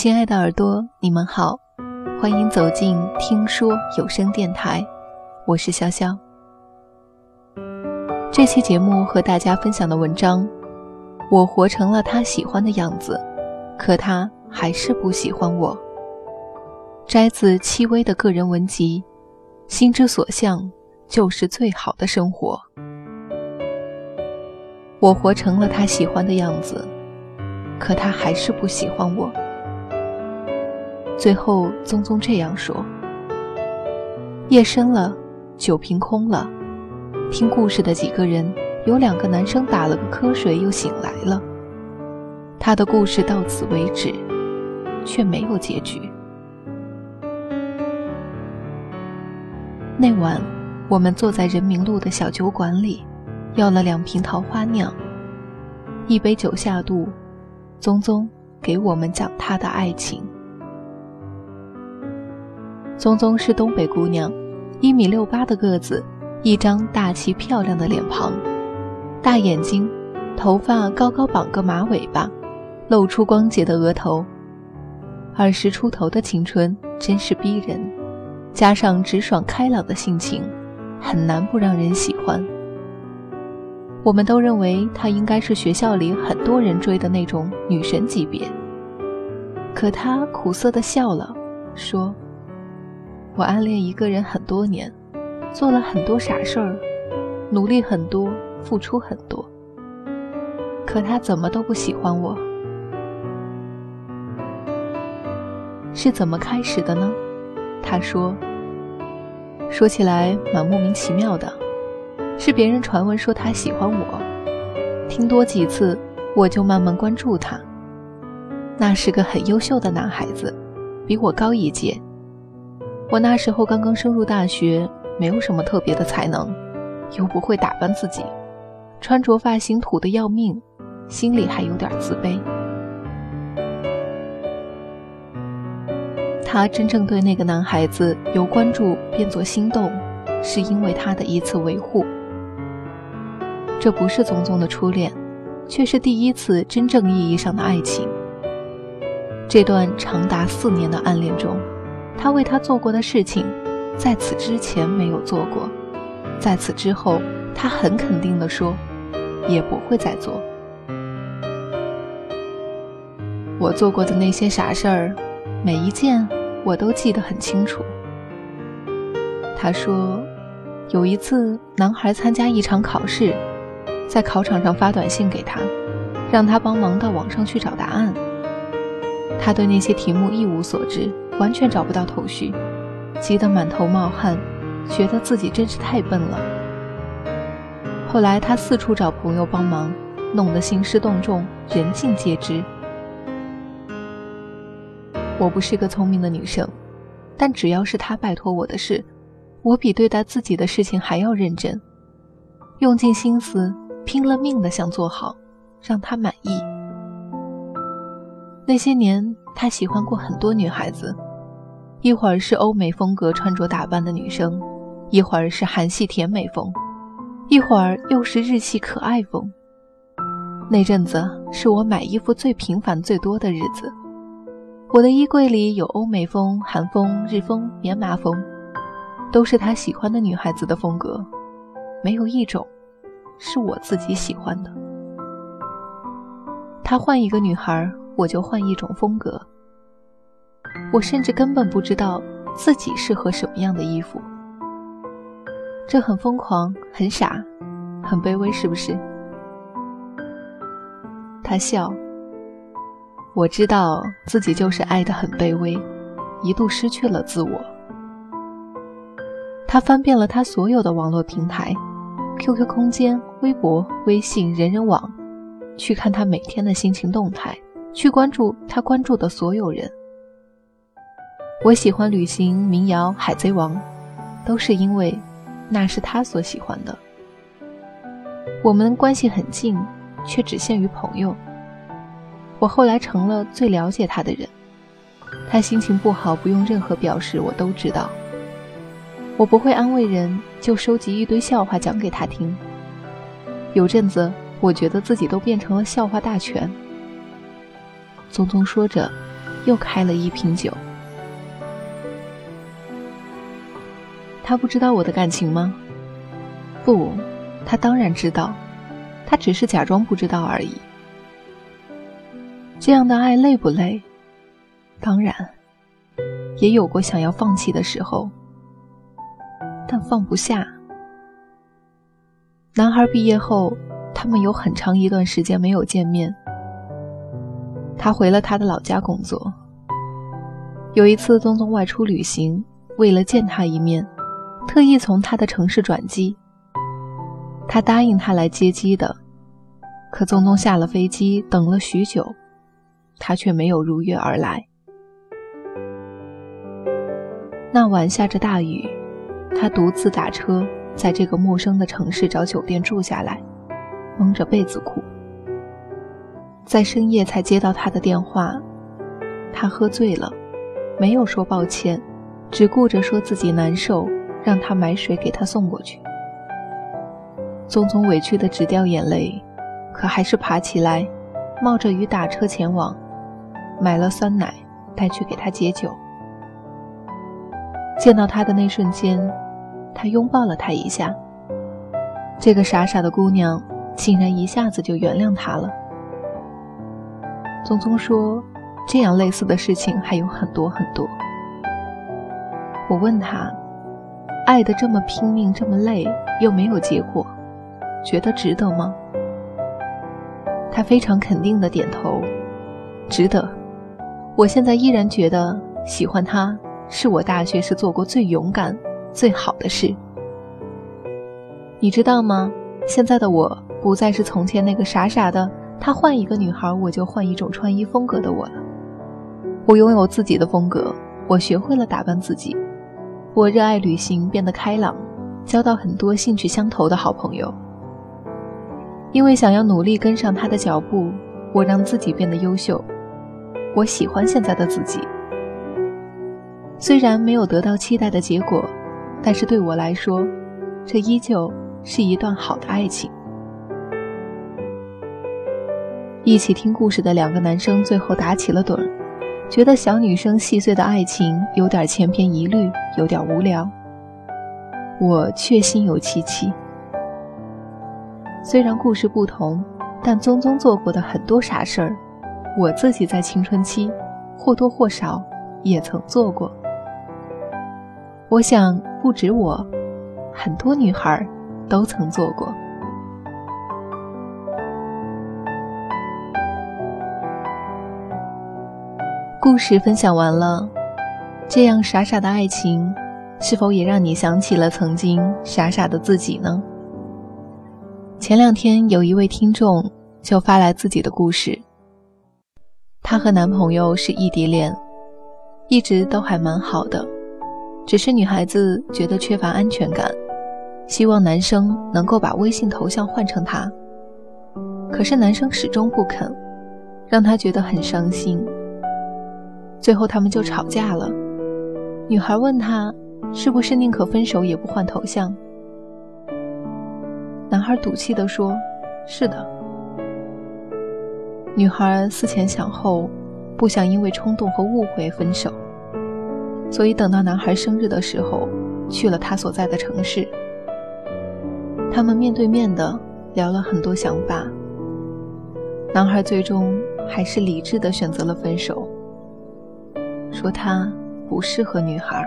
亲爱的耳朵，你们好，欢迎走进听说有声电台，我是潇潇。这期节目和大家分享的文章，我活成了他喜欢的样子，可他还是不喜欢我。摘自戚薇的个人文集，心之所向，就是最好的生活。我活成了他喜欢的样子，可他还是不喜欢我。最后，宗宗这样说：“夜深了，酒瓶空了。听故事的几个人，有两个男生打了个瞌睡，又醒来了。他的故事到此为止，却没有结局。那晚，我们坐在人民路的小酒馆里，要了两瓶桃花酿。一杯酒下肚，宗宗给我们讲他的爱情。”宗宗是东北姑娘，一米六八的个子，一张大气漂亮的脸庞，大眼睛，头发高高绑个马尾巴，露出光洁的额头。二十出头的青春真是逼人，加上直爽开朗的性情，很难不让人喜欢。我们都认为她应该是学校里很多人追的那种女神级别。可她苦涩地笑了，说。我暗恋一个人很多年，做了很多傻事儿，努力很多，付出很多。可他怎么都不喜欢我，是怎么开始的呢？他说：“说起来蛮莫名其妙的，是别人传闻说他喜欢我，听多几次，我就慢慢关注他。那是个很优秀的男孩子，比我高一届。”我那时候刚刚升入大学，没有什么特别的才能，又不会打扮自己，穿着发型土得要命，心里还有点自卑。他真正对那个男孩子由关注变作心动，是因为他的一次维护。这不是宗宗的初恋，却是第一次真正意义上的爱情。这段长达四年的暗恋中。他为他做过的事情，在此之前没有做过，在此之后，他很肯定地说，也不会再做。我做过的那些傻事儿，每一件我都记得很清楚。他说，有一次男孩参加一场考试，在考场上发短信给他，让他帮忙到网上去找答案。他对那些题目一无所知。完全找不到头绪，急得满头冒汗，觉得自己真是太笨了。后来他四处找朋友帮忙，弄得兴师动众，人尽皆知。我不是个聪明的女生，但只要是他拜托我的事，我比对待自己的事情还要认真，用尽心思，拼了命的想做好，让他满意。那些年，他喜欢过很多女孩子。一会儿是欧美风格穿着打扮的女生，一会儿是韩系甜美风，一会儿又是日系可爱风。那阵子是我买衣服最频繁、最多的日子。我的衣柜里有欧美风、韩风、日风、棉麻风，都是他喜欢的女孩子的风格，没有一种是我自己喜欢的。他换一个女孩，我就换一种风格。我甚至根本不知道自己适合什么样的衣服，这很疯狂，很傻，很卑微，是不是？他笑。我知道自己就是爱得很卑微，一度失去了自我。他翻遍了他所有的网络平台，QQ 空间、微博、微信、人人网，去看他每天的心情动态，去关注他关注的所有人。我喜欢旅行、民谣、海贼王，都是因为那是他所喜欢的。我们关系很近，却只限于朋友。我后来成了最了解他的人，他心情不好不用任何表示，我都知道。我不会安慰人，就收集一堆笑话讲给他听。有阵子，我觉得自己都变成了笑话大全。宗宗说着。又开了一瓶酒。他不知道我的感情吗？不，他当然知道，他只是假装不知道而已。这样的爱累不累？当然，也有过想要放弃的时候，但放不下。男孩毕业后，他们有很长一段时间没有见面。他回了他的老家工作。有一次，宗宗外出旅行，为了见他一面。特意从他的城市转机，他答应他来接机的，可宗宗下了飞机，等了许久，他却没有如约而来。那晚下着大雨，他独自打车在这个陌生的城市找酒店住下来，蒙着被子哭。在深夜才接到他的电话，他喝醉了，没有说抱歉，只顾着说自己难受。让他买水给他送过去。宗宗委屈的直掉眼泪，可还是爬起来，冒着雨打车前往，买了酸奶带去给他解酒。见到他的那瞬间，他拥抱了他一下。这个傻傻的姑娘竟然一下子就原谅他了。宗宗说：“这样类似的事情还有很多很多。”我问他。爱的这么拼命，这么累，又没有结果，觉得值得吗？他非常肯定的点头，值得。我现在依然觉得喜欢他是我大学时做过最勇敢、最好的事。你知道吗？现在的我不再是从前那个傻傻的，他换一个女孩我就换一种穿衣风格的我了。我拥有自己的风格，我学会了打扮自己。我热爱旅行，变得开朗，交到很多兴趣相投的好朋友。因为想要努力跟上他的脚步，我让自己变得优秀。我喜欢现在的自己，虽然没有得到期待的结果，但是对我来说，这依旧是一段好的爱情。一起听故事的两个男生最后打起了盹儿。觉得小女生细碎的爱情有点千篇一律，有点无聊。我却心有戚戚。虽然故事不同，但宗宗做过的很多傻事儿，我自己在青春期或多或少也曾做过。我想，不止我，很多女孩都曾做过。故事分享完了，这样傻傻的爱情，是否也让你想起了曾经傻傻的自己呢？前两天有一位听众就发来自己的故事，她和男朋友是异地恋，一直都还蛮好的，只是女孩子觉得缺乏安全感，希望男生能够把微信头像换成她，可是男生始终不肯，让她觉得很伤心。最后他们就吵架了。女孩问他：“是不是宁可分手也不换头像？”男孩赌气地说：“是的。”女孩思前想后，不想因为冲动和误会分手，所以等到男孩生日的时候，去了他所在的城市。他们面对面的聊了很多想法。男孩最终还是理智的选择了分手。说他不适合女孩。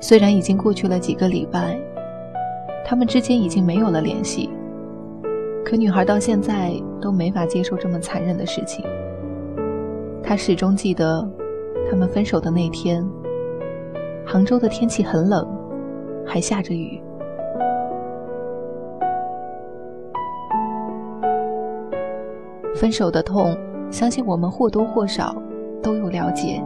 虽然已经过去了几个礼拜，他们之间已经没有了联系，可女孩到现在都没法接受这么残忍的事情。她始终记得，他们分手的那天，杭州的天气很冷，还下着雨。分手的痛。相信我们或多或少都有了解，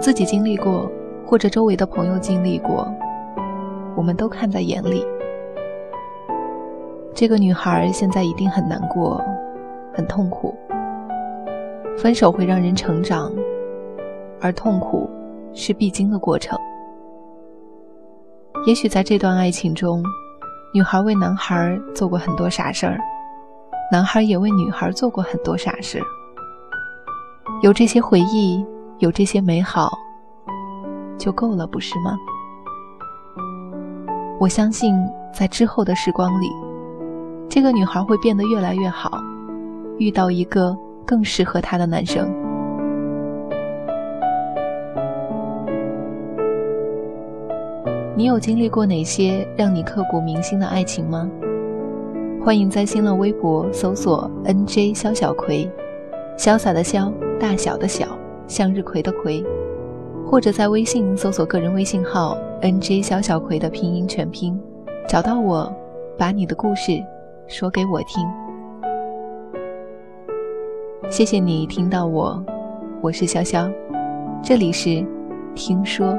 自己经历过，或者周围的朋友经历过，我们都看在眼里。这个女孩现在一定很难过，很痛苦。分手会让人成长，而痛苦是必经的过程。也许在这段爱情中，女孩为男孩做过很多傻事儿。男孩也为女孩做过很多傻事。有这些回忆，有这些美好，就够了，不是吗？我相信，在之后的时光里，这个女孩会变得越来越好，遇到一个更适合她的男生。你有经历过哪些让你刻骨铭心的爱情吗？欢迎在新浪微博搜索 “nj 肖小葵”，潇洒的潇，大小的小，向日葵的葵，或者在微信搜索个人微信号。N.J. 小小葵的拼音全拼，找到我，把你的故事说给我听。谢谢你听到我，我是潇潇，这里是听说。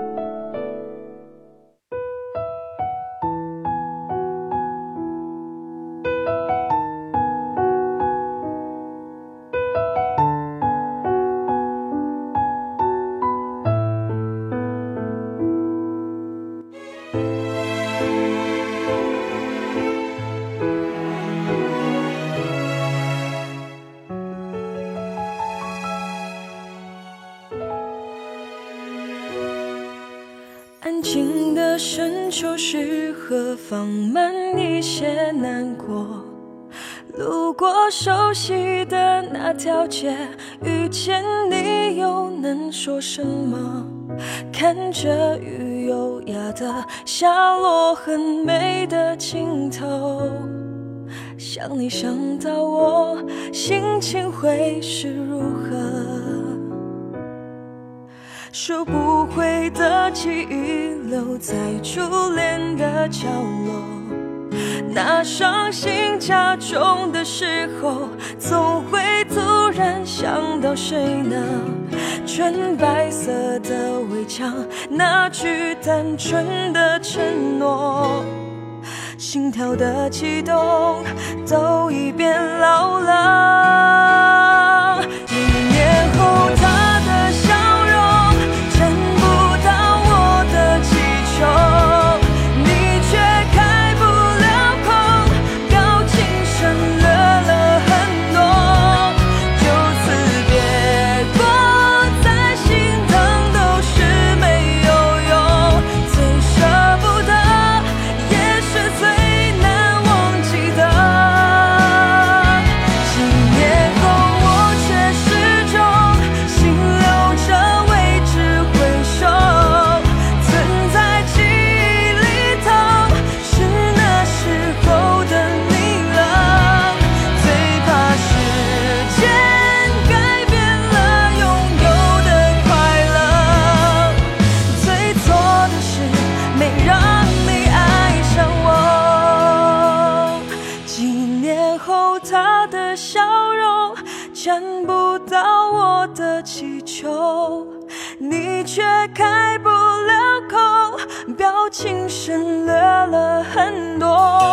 深秋是何方？慢一些难过。路过熟悉的那条街，遇见你又能说什么？看着雨优雅的下落，很美的镜头。想你想到我，心情会是如何？收不回的记忆留在初恋的角落，那伤心加重的时候，总会突然想到谁呢？纯白色的围墙，那句单纯的承诺，心跳的悸动都已变老了。情深略了很多，